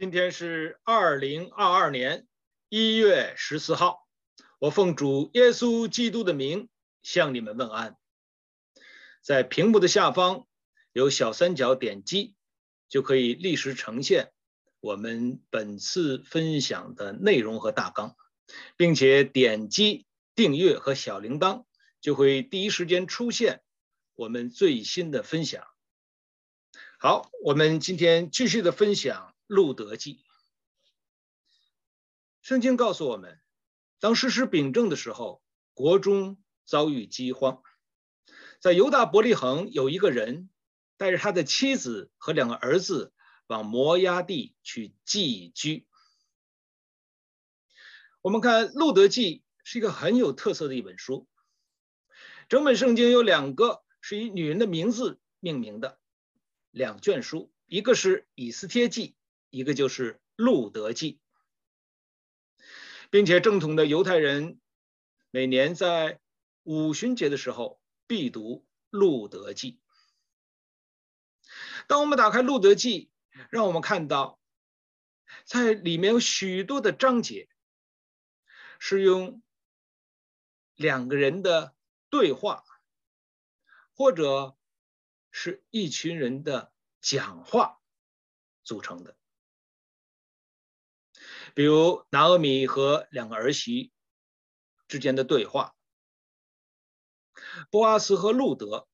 今天是二零二二年一月十四号，我奉主耶稣基督的名向你们问安。在屏幕的下方有小三角点击，就可以立时呈现我们本次分享的内容和大纲，并且点击订阅和小铃铛，就会第一时间出现我们最新的分享。好，我们今天继续的分享。路德记，圣经告诉我们，当士师秉政的时候，国中遭遇饥荒。在犹大伯利恒有一个人，带着他的妻子和两个儿子往摩押地去寄居。我们看《路德记》是一个很有特色的一本书。整本圣经有两个是以女人的名字命名的两卷书，一个是《以斯帖记》。一个就是《路德记》，并且正统的犹太人每年在五旬节的时候必读《路德记》。当我们打开《路德记》，让我们看到，在里面有许多的章节是用两个人的对话，或者是一群人的讲话组成的。比如拿俄米和两个儿媳之间的对话，波阿斯和路德，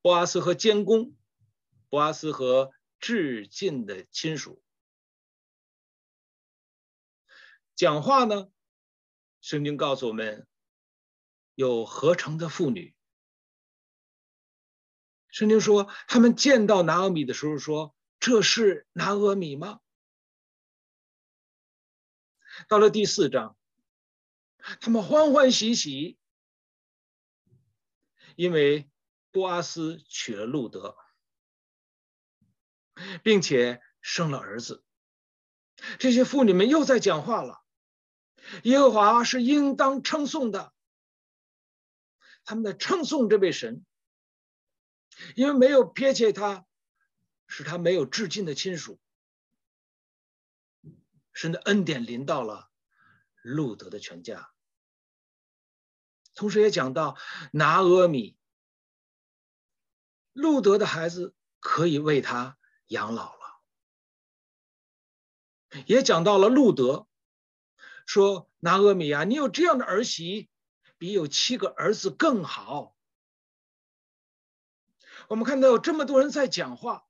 波阿斯和监工，波阿斯和至敬的亲属讲话呢。圣经告诉我们，有合成的妇女。圣经说，他们见到拿俄米的时候说：“这是拿俄米吗？”到了第四章，他们欢欢喜喜，因为波阿斯娶了路德，并且生了儿子。这些妇女们又在讲话了。耶和华是应当称颂的，他们在称颂这位神，因为没有撇弃他，使他没有至亲的亲属。神的恩典临到了路德的全家，同时也讲到拿阿米，路德的孩子可以为他养老了，也讲到了路德，说拿阿米啊，你有这样的儿媳，比有七个儿子更好。我们看到有这么多人在讲话。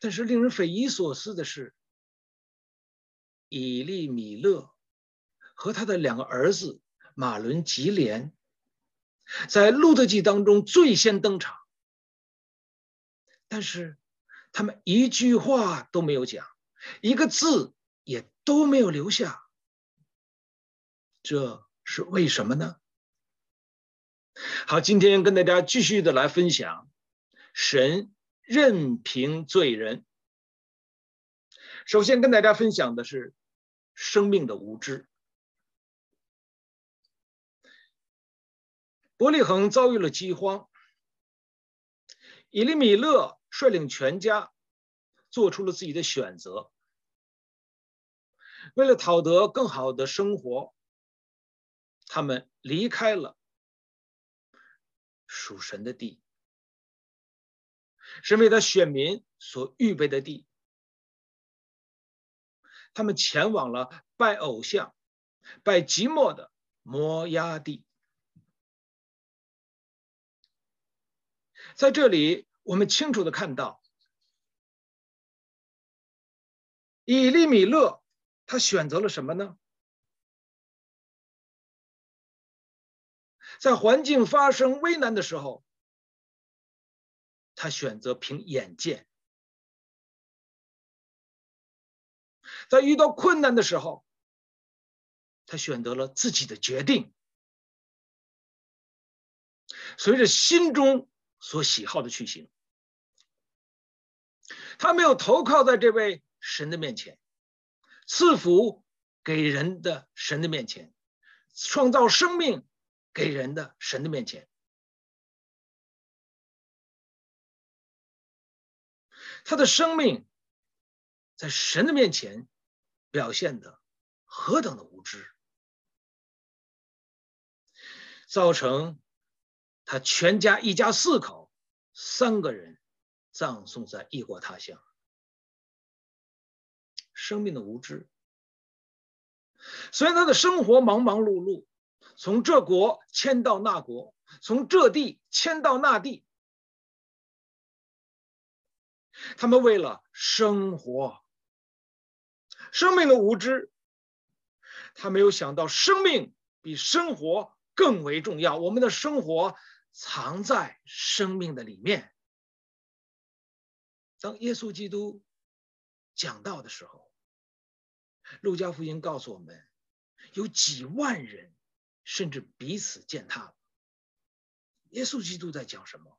但是令人匪夷所思的是，以利米勒和他的两个儿子马伦、吉连，在路德记当中最先登场，但是他们一句话都没有讲，一个字也都没有留下，这是为什么呢？好，今天跟大家继续的来分享神。任凭罪人。首先跟大家分享的是生命的无知。伯利恒遭遇了饥荒，以利米勒率领全家做出了自己的选择，为了讨得更好的生活，他们离开了属神的地。是为他选民所预备的地，他们前往了拜偶像、拜寂寞的摩押地。在这里，我们清楚的看到，以利米勒他选择了什么呢？在环境发生危难的时候。他选择凭眼见，在遇到困难的时候，他选择了自己的决定，随着心中所喜好的去行。他没有投靠在这位神的面前，赐福给人的神的面前，创造生命给人的神的面前。他的生命在神的面前表现的何等的无知，造成他全家一家四口三个人葬送在异国他乡。生命的无知，虽然他的生活忙忙碌碌，从这国迁到那国，从这地迁到那地，他们为了生活，生命的无知，他没有想到生命比生活更为重要。我们的生活藏在生命的里面。当耶稣基督讲道的时候，路加福音告诉我们，有几万人甚至彼此践踏。耶稣基督在讲什么？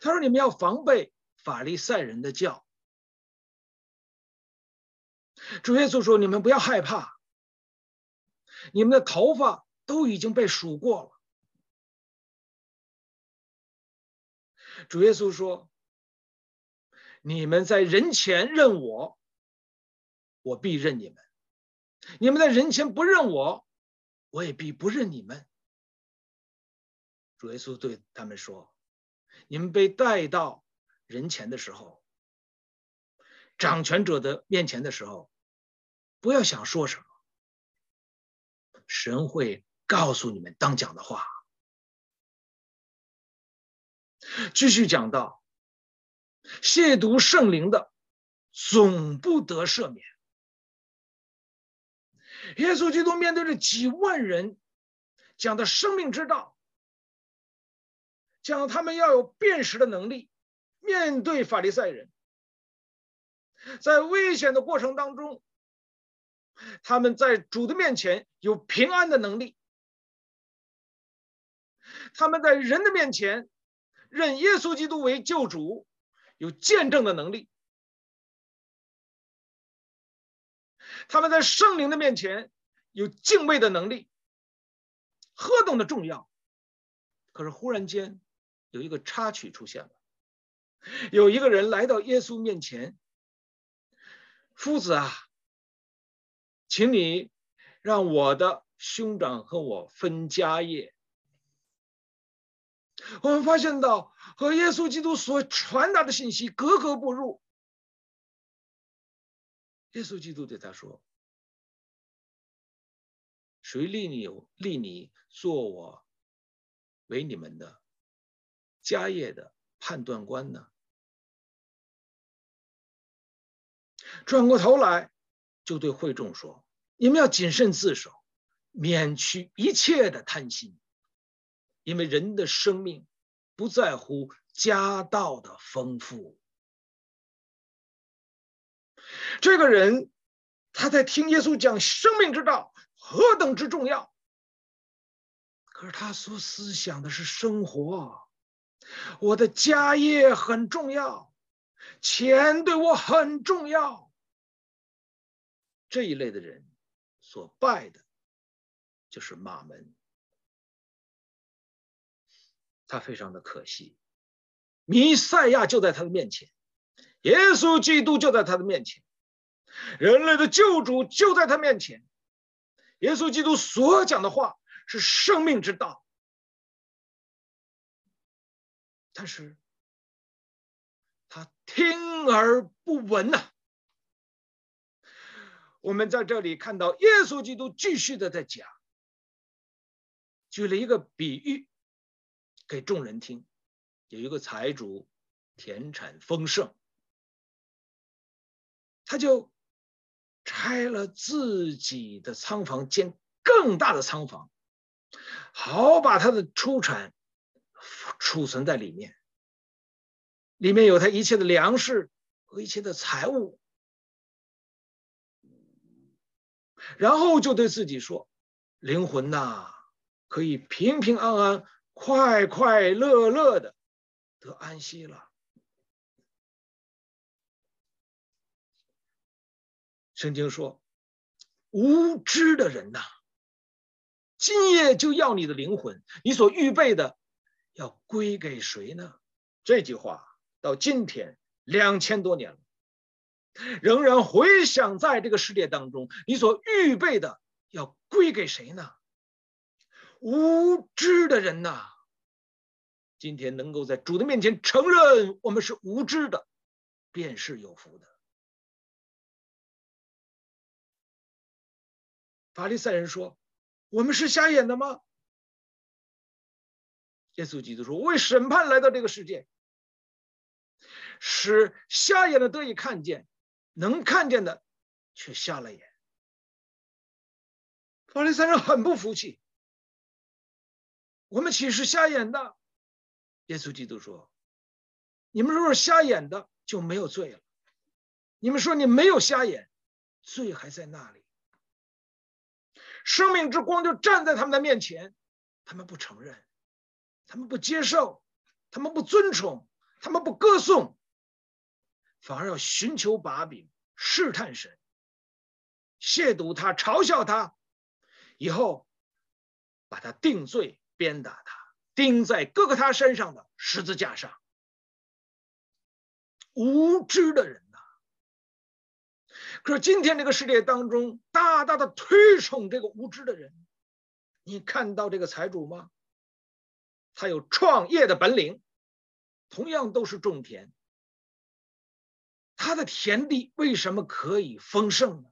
他说：“你们要防备法利赛人的教。”主耶稣说：“你们不要害怕，你们的头发都已经被数过了。”主耶稣说：“你们在人前认我，我必认你们；你们在人前不认我，我也必不认你们。”主耶稣对他们说：“你们被带到人前的时候，掌权者的面前的时候。”不要想说什么，神会告诉你们当讲的话。继续讲到，亵渎圣灵的，总不得赦免。耶稣基督面对着几万人讲的生命之道，讲他们要有辨识的能力，面对法利赛人，在危险的过程当中。他们在主的面前有平安的能力，他们在人的面前认耶稣基督为救主，有见证的能力，他们在圣灵的面前有敬畏的能力，何等的重要！可是忽然间有一个插曲出现了，有一个人来到耶稣面前，夫子啊。请你让我的兄长和我分家业。我们发现到和耶稣基督所传达的信息格格不入。耶稣基督对他说：“谁立你立你做我为你们的家业的判断官呢？”转过头来。就对会众说：“你们要谨慎自守，免去一切的贪心，因为人的生命不在乎家道的丰富。”这个人他在听耶稣讲生命之道何等之重要，可是他所思想的是生活，我的家业很重要，钱对我很重要。这一类的人所拜的，就是马门。他非常的可惜，弥赛亚就在他的面前，耶稣基督就在他的面前，人类的救主就在他面前。耶稣基督所讲的话是生命之道，但是他听而不闻呐。我们在这里看到耶稣基督继续的在讲，举了一个比喻给众人听。有一个财主，田产丰盛，他就拆了自己的仓房，建更大的仓房，好把他的出产储存在里面，里面有他一切的粮食和一切的财物。然后就对自己说：“灵魂呐，可以平平安安、快快乐乐的得安息了。”圣经说：“无知的人呐，今夜就要你的灵魂，你所预备的要归给谁呢？”这句话到今天两千多年了，仍然回想在这个世界当中，你所预备的要归给谁呢？无知的人呐！今天能够在主的面前承认我们是无知的，便是有福的。法利赛人说：“我们是瞎眼的吗？”耶稣基督说：“我为审判来到这个世界，使瞎眼的得以看见，能看见的却瞎了眼。”法利赛人很不服气：“我们岂是瞎眼的？”耶稣基督说：“你们若是瞎眼的，就没有罪了。你们说你没有瞎眼，罪还在那里。生命之光就站在他们的面前，他们不承认。”他们不接受，他们不尊崇，他们不歌颂，反而要寻求把柄试探神，亵渎他，嘲笑他，以后把他定罪，鞭打他，钉在各个他身上的十字架上。无知的人呐！可是今天这个世界当中，大大的推崇这个无知的人，你看到这个财主吗？他有创业的本领，同样都是种田。他的田地为什么可以丰盛呢？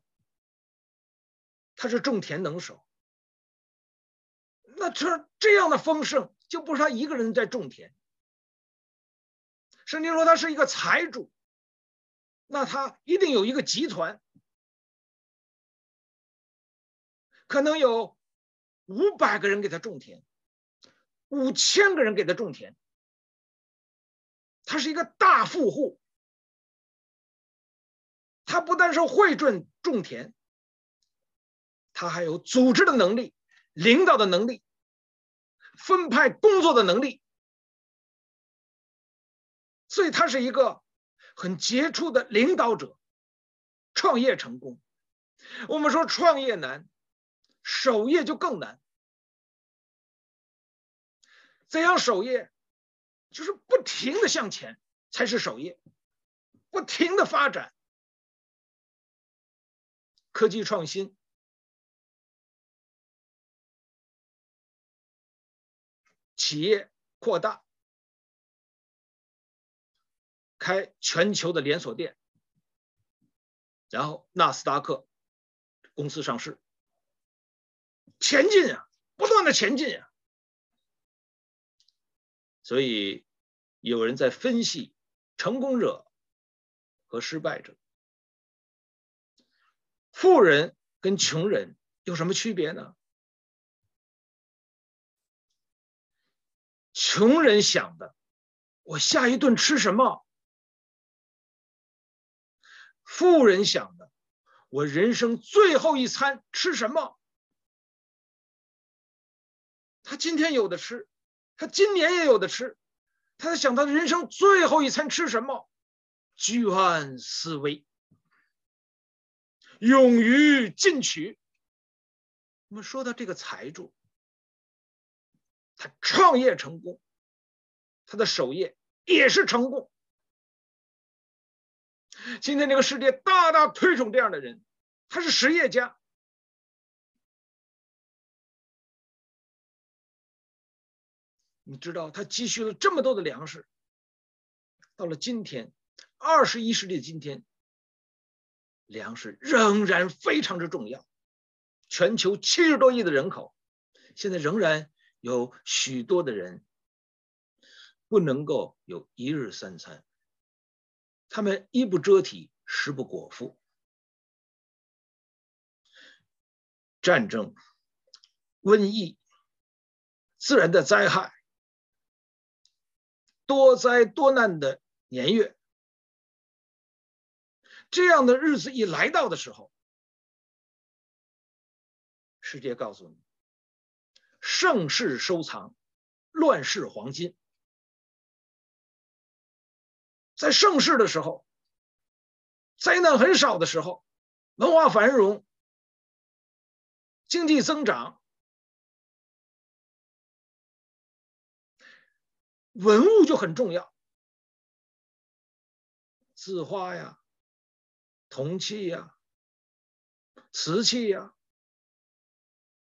他是种田能手。那这这样的丰盛，就不是他一个人在种田。圣经说他是一个财主，那他一定有一个集团，可能有五百个人给他种田。五千个人给他种田，他是一个大富户。他不但是会种种田，他还有组织的能力、领导的能力、分派工作的能力，所以他是一个很杰出的领导者。创业成功，我们说创业难，守业就更难。怎样守业？就是不停的向前才是守业，不停的发展，科技创新，企业扩大，开全球的连锁店，然后纳斯达克公司上市，前进啊，不断的前进啊。所以，有人在分析成功者和失败者。富人跟穷人有什么区别呢？穷人想的，我下一顿吃什么？富人想的，我人生最后一餐吃什么？他今天有的吃。他今年也有的吃，他在想他的人生最后一餐吃什么，居安思危，勇于进取。我们说到这个财主，他创业成功，他的守业也是成功。今天这个世界大大推崇这样的人，他是实业家。你知道他积蓄了这么多的粮食，到了今天，二十一世纪的今天，粮食仍然非常之重要。全球七十多亿的人口，现在仍然有许多的人不能够有一日三餐，他们衣不遮体，食不果腹。战争、瘟疫、自然的灾害。多灾多难的年月，这样的日子一来到的时候，世界告诉你：盛世收藏，乱世黄金。在盛世的时候，灾难很少的时候，文化繁荣，经济增长。文物就很重要，字画呀、铜器呀、瓷器呀、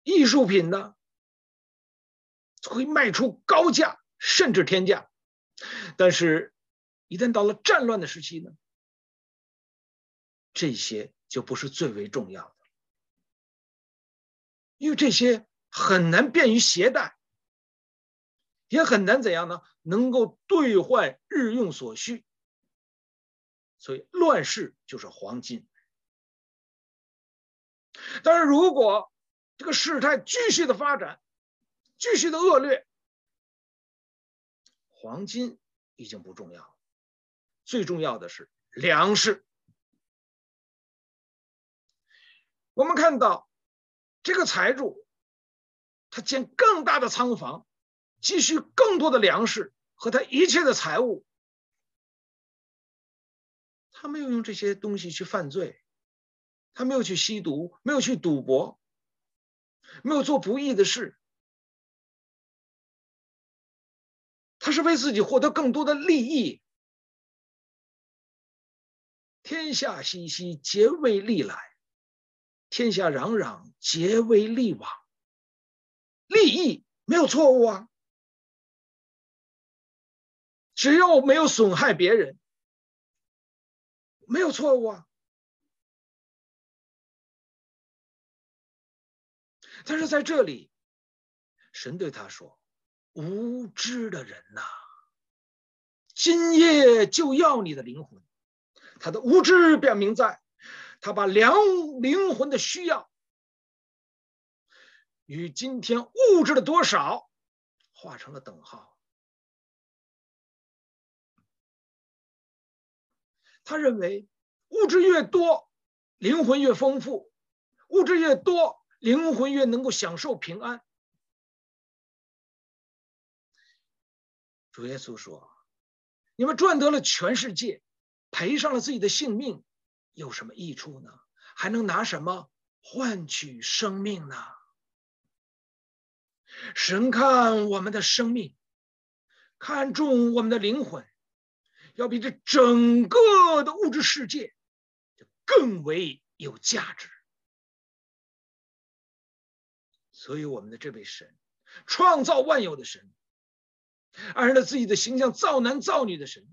艺术品呢，会卖出高价，甚至天价。但是，一旦到了战乱的时期呢，这些就不是最为重要的，因为这些很难便于携带，也很难怎样呢？能够兑换日用所需。所以，乱世就是黄金。但是如果这个事态继续的发展，继续的恶劣，黄金已经不重要了，最重要的是粮食。我们看到这个财主，他建更大的仓房，积蓄更多的粮食和他一切的财物。他没有用这些东西去犯罪，他没有去吸毒，没有去赌博，没有做不义的事。他是为自己获得更多的利益。天下熙熙，皆为利来；天下攘攘，皆为利往。利益没有错误啊，只要没有损害别人。没有错误啊，但是在这里，神对他说：“无知的人呐，今夜就要你的灵魂。”他的无知表明在，他把良灵魂的需要与今天物质的多少画成了等号。他认为物质越多，灵魂越丰富；物质越多，灵魂越能够享受平安。主耶稣说：“你们赚得了全世界，赔上了自己的性命，有什么益处呢？还能拿什么换取生命呢？”神看我们的生命，看重我们的灵魂。要比这整个的物质世界就更为有价值，所以我们的这位神，创造万有的神，按照自己的形象造男造女的神，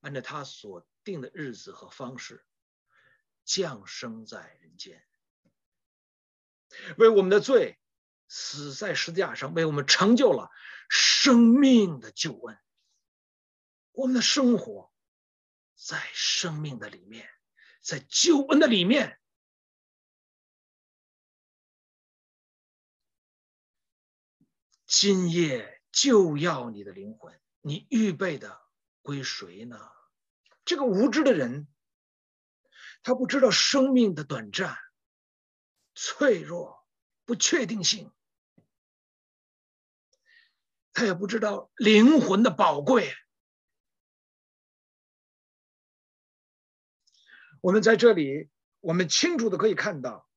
按照他所定的日子和方式降生在人间，为我们的罪死在十字架上，为我们成就了生命的救恩。我们的生活在生命的里面，在救恩的里面。今夜就要你的灵魂，你预备的归谁呢？这个无知的人，他不知道生命的短暂、脆弱、不确定性，他也不知道灵魂的宝贵。我们在这里，我们清楚的可以看到，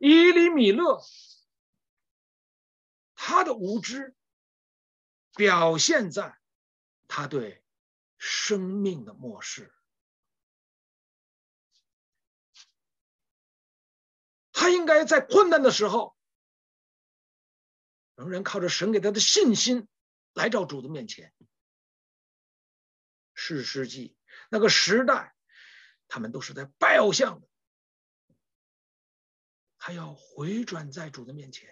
伊利米勒他的无知表现在他对生命的漠视。他应该在困难的时候，仍然靠着神给他的信心来到主的面前。士师记。那个时代，他们都是在拜偶像的。他要回转在主的面前，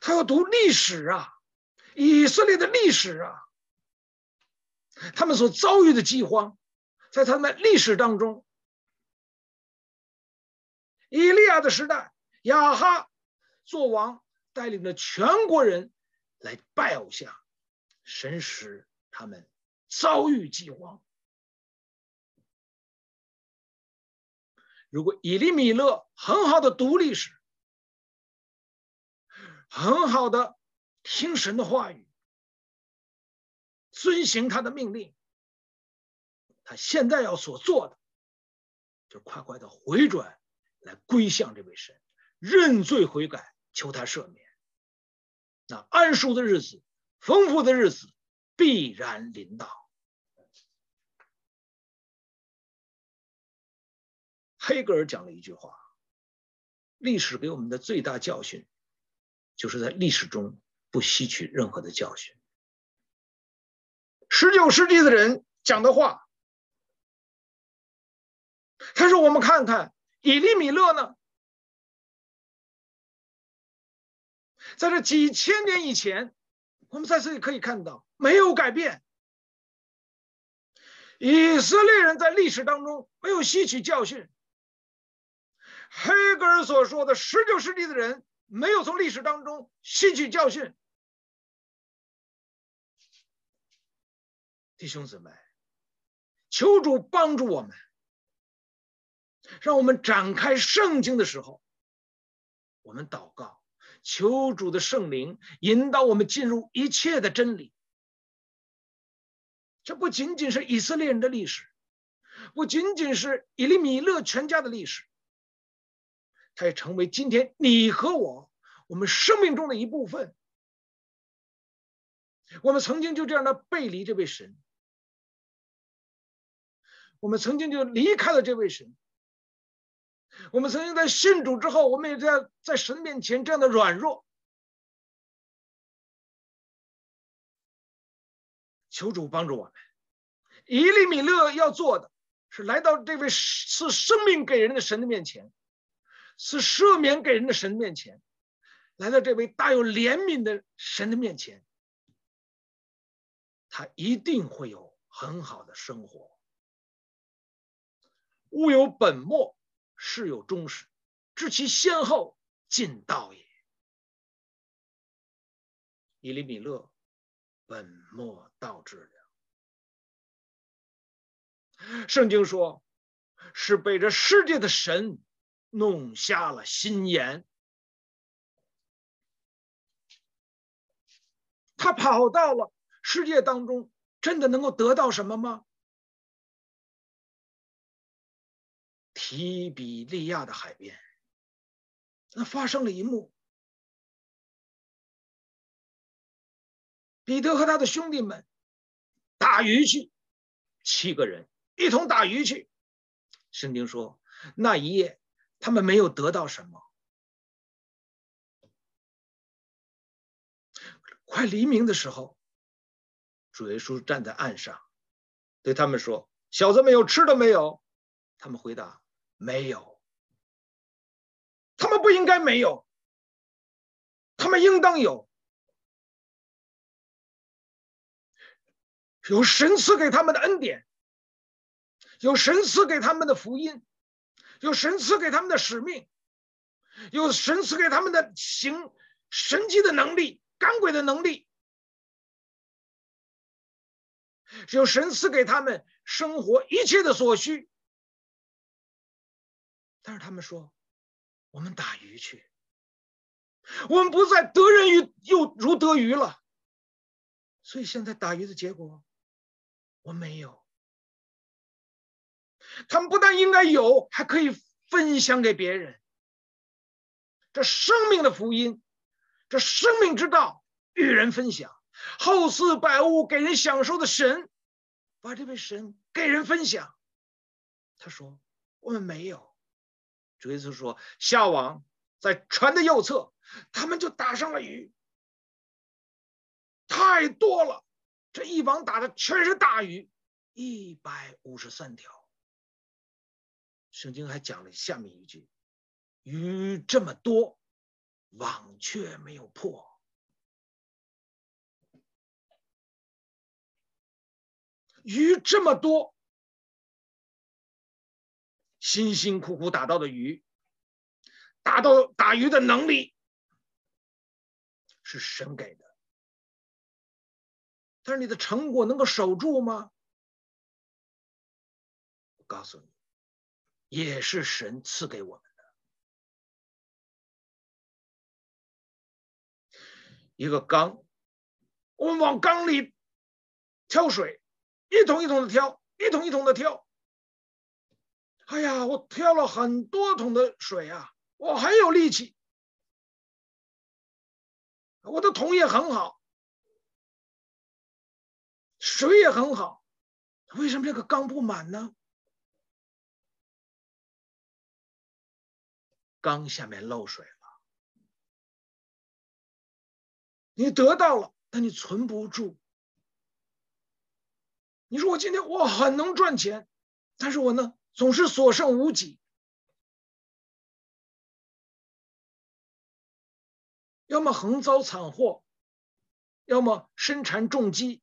他要读历史啊，以色列的历史啊，他们所遭遇的饥荒，在他们历史当中，以利亚的时代，亚哈做王，带领着全国人来拜偶像，神使。他们遭遇饥荒。如果以利米勒很好的读历史，很好的听神的话语，遵行他的命令，他现在要所做的，就快快的回转来归向这位神，认罪悔改，求他赦免。那安舒的日子，丰富的日子。必然领导黑格尔讲了一句话历史给我们的最大教训就是在历史中不吸取任何的教训。十九世纪的人讲的话他说我们看看以利米勒呢在这几千年以前我们在这里可以看到没有改变。以色列人在历史当中没有吸取教训。黑格尔所说的十九世纪的人没有从历史当中吸取教训。”弟兄姊妹，求主帮助我们，让我们展开圣经的时候，我们祷告，求主的圣灵引导我们进入一切的真理。这不仅仅是以色列人的历史，不仅仅是以利米勒全家的历史，它也成为今天你和我我们生命中的一部分。我们曾经就这样的背离这位神。我们曾经就离开了这位神。我们曾经在信主之后，我们也在在神面前这样的软弱。求主帮助我们。以利米勒要做的是来到这位赐生命给人的神的面前，赐赦免给人的神的面前，来到这位大有怜悯的神的面前，他一定会有很好的生活。物有本末，事有终始，知其先后，尽道也。以利米勒本末倒置了。圣经说，是被这世界的神弄瞎了心眼。他跑到了世界当中，真的能够得到什么吗？提比利亚的海边，那发生了一幕。彼得和他的兄弟们打鱼去，七个人一同打鱼去。圣经说，那一夜他们没有得到什么。快黎明的时候，主耶稣站在岸上，对他们说：“小子们有吃的没有？”他们回答。没有，他们不应该没有，他们应当有。有神赐给他们的恩典，有神赐给他们的福音，有神赐给他们的使命，有神赐给他们的行神迹的能力、赶鬼的能力，有神赐给他们生活一切的所需。但是他们说：“我们打鱼去，我们不再得人鱼又如得鱼了。所以现在打鱼的结果，我没有。他们不但应该有，还可以分享给别人。这生命的福音，这生命之道，与人分享，厚赐百物给人享受的神，把这位神给人分享。他说：我们没有。”主耶稣说：“下网，在船的右侧，他们就打上了鱼，太多了，这一网打的全是大鱼，一百五十三条。圣经还讲了下面一句：鱼这么多，网却没有破。鱼这么多。”辛辛苦苦打到的鱼，打到打鱼的能力是神给的，但是你的成果能够守住吗？我告诉你，也是神赐给我们的。一个缸，我们往缸里挑水，一桶一桶的挑，一桶一桶的挑。哎呀，我挑了很多桶的水啊，我很有力气，我的桶也很好，水也很好，为什么这个缸不满呢？缸下面漏水了。你得到了，但你存不住。你说我今天我很能赚钱，但是我呢总是所剩无几，要么横遭惨祸，要么身缠重击。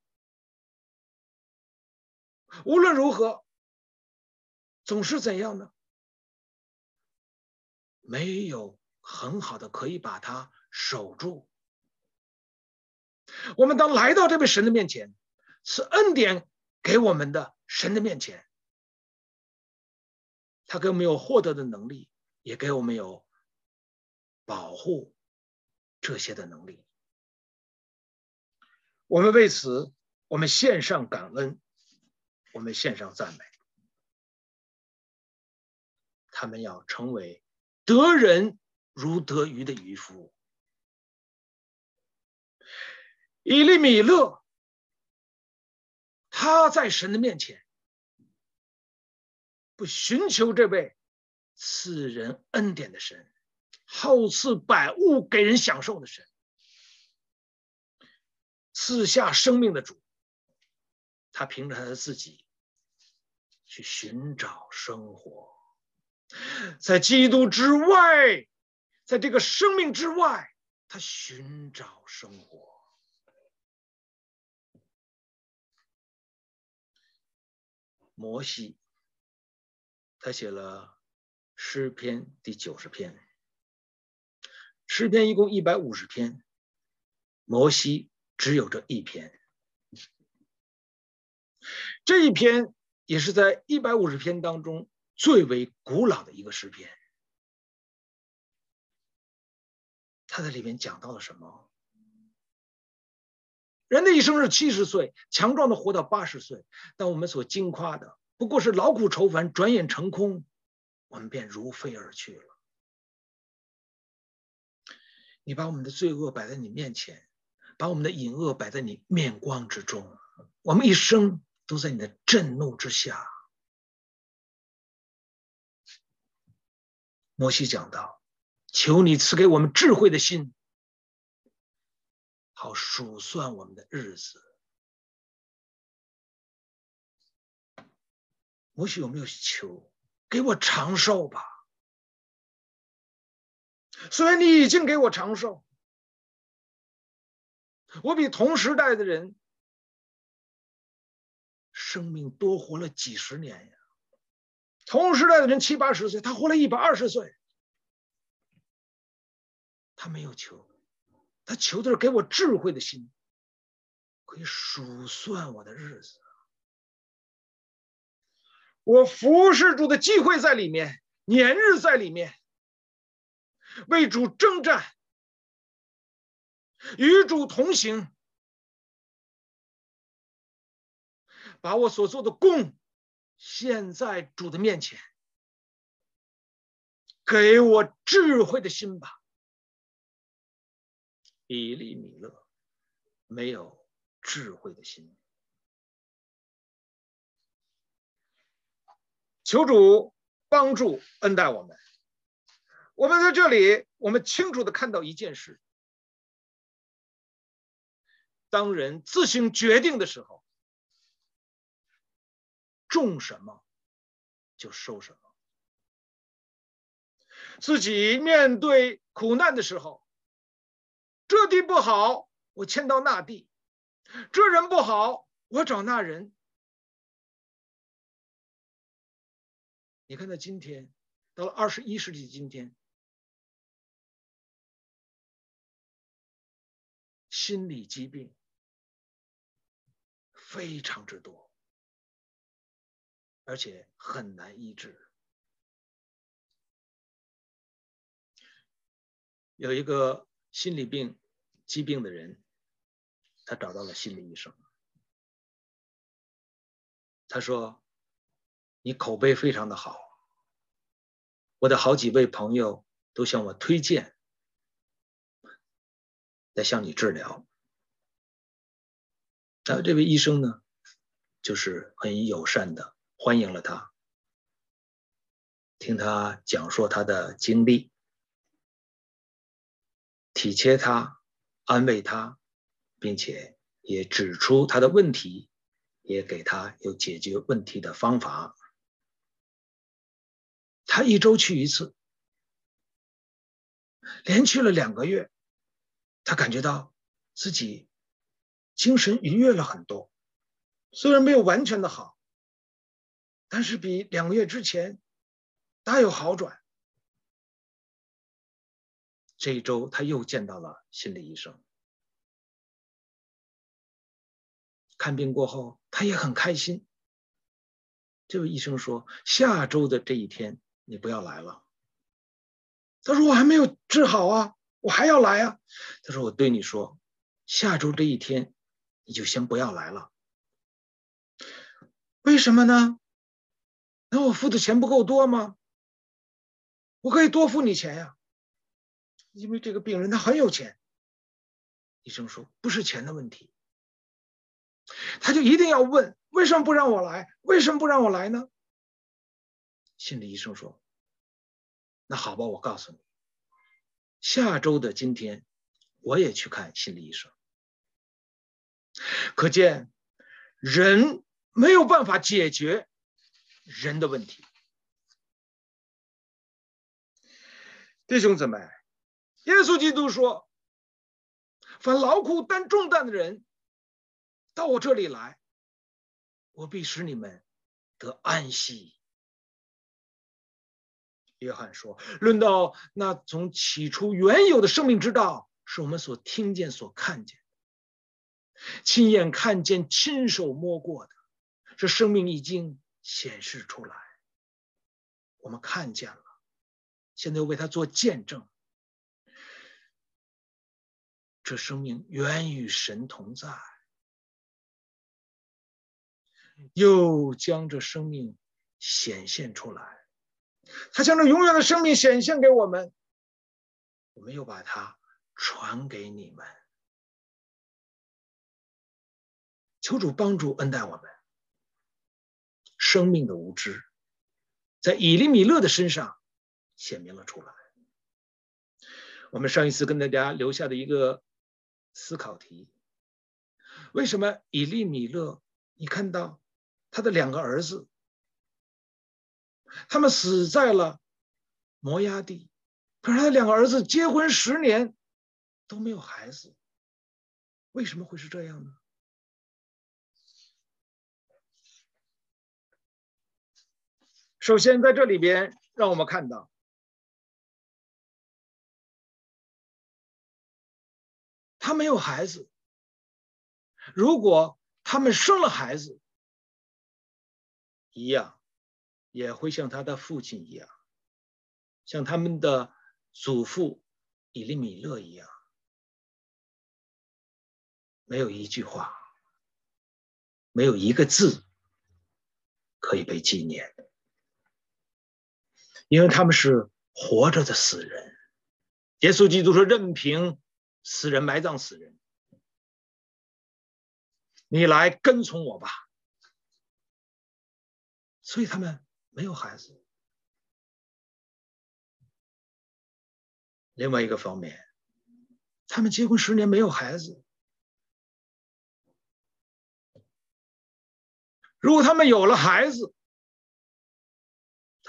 无论如何，总是怎样呢？没有很好的可以把它守住。我们当来到这位神的面前，是恩典给我们的神的面前，他给我们有获得的能力，也给我们有保护这些的能力。我们为此，我们献上感恩，我们献上赞美。他们要成为。得人如得鱼的渔夫，以利米勒，他在神的面前，不寻求这位赐人恩典的神，好赐百物给人享受的神，赐下生命的主，他凭着他的自己去寻找生活。在基督之外，在这个生命之外，他寻找生活。摩西，他写了诗篇第九十篇，诗篇一共一百五十篇，摩西只有这一篇，这一篇也是在一百五十篇当中。最为古老的一个诗篇，他在里面讲到了什么？人的一生是七十岁，强壮的活到八十岁，但我们所惊夸的不过是劳苦愁烦，转眼成空，我们便如飞而去了。你把我们的罪恶摆在你面前，把我们的隐恶摆在你面光之中，我们一生都在你的震怒之下。摩西讲道：“求你赐给我们智慧的心，好数算我们的日子。”摩西有没有求给我长寿吧？虽然你已经给我长寿，我比同时代的人生命多活了几十年呀。同时代的人七八十岁，他活了一百二十岁，他没有求，他求的是给我智慧的心，可以数算我的日子。我服侍主的机会在里面，年日在里面，为主征战，与主同行，把我所做的工。现在主的面前，给我智慧的心吧。以利米勒没有智慧的心，求主帮助恩待我们。我们在这里，我们清楚的看到一件事：当人自行决定的时候。种什么，就收什么。自己面对苦难的时候，这地不好，我迁到那地；这人不好，我找那人。你看，到今天，到了二十一世纪今天，心理疾病非常之多。而且很难医治。有一个心理病疾病的人，他找到了心理医生。他说：“你口碑非常的好，我的好几位朋友都向我推荐，在向你治疗。”然后这位医生呢，就是很友善的。欢迎了他，听他讲述他的经历，体贴他，安慰他，并且也指出他的问题，也给他有解决问题的方法。他一周去一次，连去了两个月，他感觉到自己精神愉悦了很多，虽然没有完全的好，但是比两个月之前大有好转。这一周他又见到了心理医生，看病过后他也很开心。这位医生说：“下周的这一天。”你不要来了。他说：“我还没有治好啊，我还要来啊。”他说：“我对你说，下周这一天，你就先不要来了。为什么呢？那我付的钱不够多吗？我可以多付你钱呀，因为这个病人他很有钱。”医生说：“不是钱的问题。”他就一定要问：“为什么不让我来？为什么不让我来呢？”心理医生说：“那好吧，我告诉你，下周的今天，我也去看心理医生。可见，人没有办法解决人的问题。弟兄姊妹，耶稣基督说：‘凡劳苦担重担的人，到我这里来，我必使你们得安息。’”约翰说：“论到那从起初原有的生命之道，是我们所听见、所看见，亲眼看见、亲手摸过的，这生命已经显示出来，我们看见了，现在又为他做见证。这生命原与神同在，又将这生命显现出来。”他将这永远的生命显现给我们，我们又把它传给你们。求主帮助恩待我们。生命的无知，在以利米勒的身上显明了出来。我们上一次跟大家留下的一个思考题：为什么以利米勒？你看到他的两个儿子？他们死在了摩押地，可是他的两个儿子结婚十年都没有孩子，为什么会是这样呢？首先，在这里边，让我们看到，他没有孩子。如果他们生了孩子，一样。也会像他的父亲一样，像他们的祖父以利米勒一样，没有一句话，没有一个字可以被纪念，因为他们是活着的死人。耶稣基督说：“任凭死人埋葬死人，你来跟从我吧。”所以他们。没有孩子。另外一个方面，他们结婚十年没有孩子。如果他们有了孩子，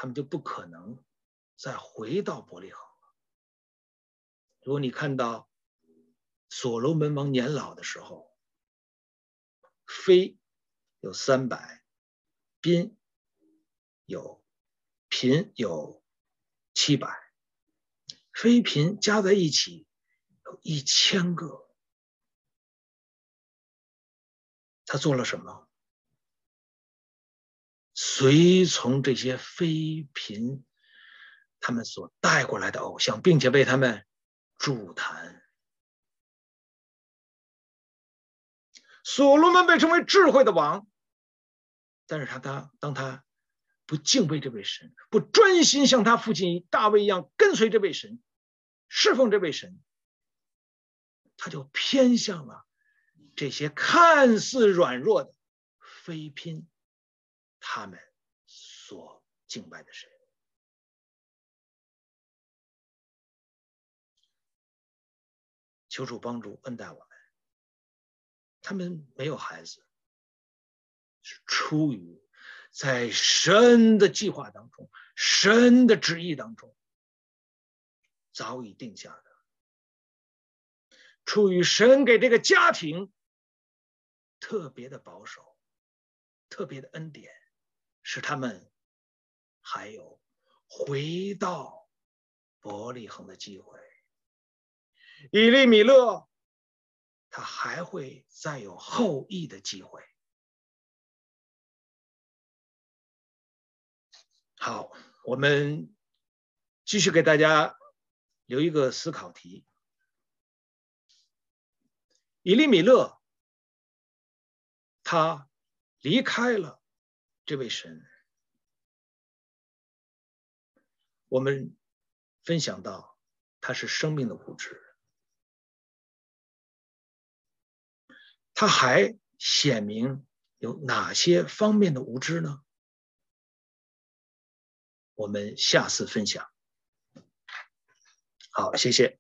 他们就不可能再回到伯利恒了。如果你看到所罗门王年老的时候，妃有三百，嫔。有嫔有七百，妃嫔加在一起有一千个。他做了什么？随从这些妃嫔，他们所带过来的偶像，并且为他们筑坛。所罗门被称为智慧的王，但是他当当他。不敬畏这位神，不专心像他父亲大卫一样跟随这位神，侍奉这位神，他就偏向了这些看似软弱的妃嫔，他们所敬拜的神。求主帮助恩待我们。他们没有孩子，是出于在神的计划当中、神的旨意当中早已定下的，出于神给这个家庭特别的保守、特别的恩典，使他们还有回到伯利恒的机会。以利米勒，他还会再有后裔的机会。好，我们继续给大家留一个思考题：以利米勒，他离开了这位神。我们分享到，他是生命的物质。他还显明有哪些方面的无知呢？我们下次分享。好，谢谢。